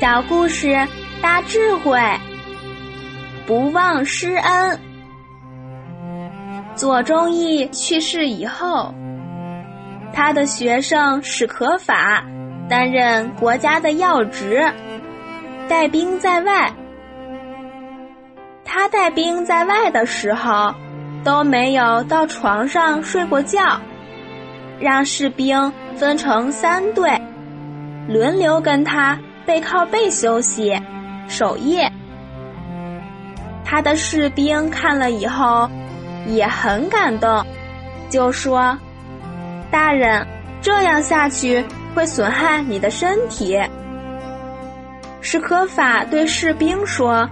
小故事大智慧，不忘师恩。左忠义去世以后，他的学生史可法担任国家的要职，带兵在外。他带兵在外的时候，都没有到床上睡过觉，让士兵分成三队，轮流跟他。背靠背休息，守夜。他的士兵看了以后也很感动，就说：“大人，这样下去会损害你的身体。”史可法对士兵说：“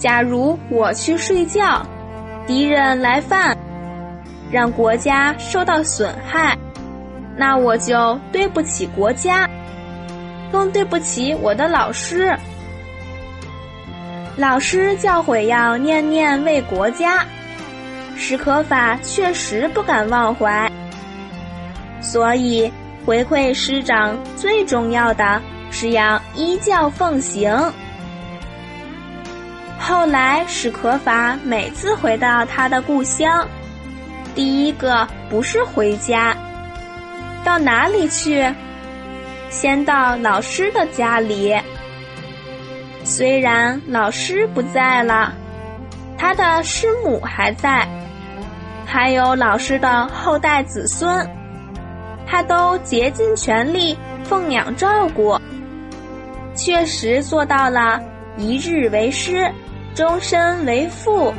假如我去睡觉，敌人来犯，让国家受到损害，那我就对不起国家。”更对不起我的老师。老师教诲要念念为国家，史可法确实不敢忘怀，所以回馈师长最重要的是要依教奉行。后来史可法每次回到他的故乡，第一个不是回家，到哪里去？先到老师的家里，虽然老师不在了，他的师母还在，还有老师的后代子孙，他都竭尽全力奉养照顾，确实做到了一日为师，终身为父。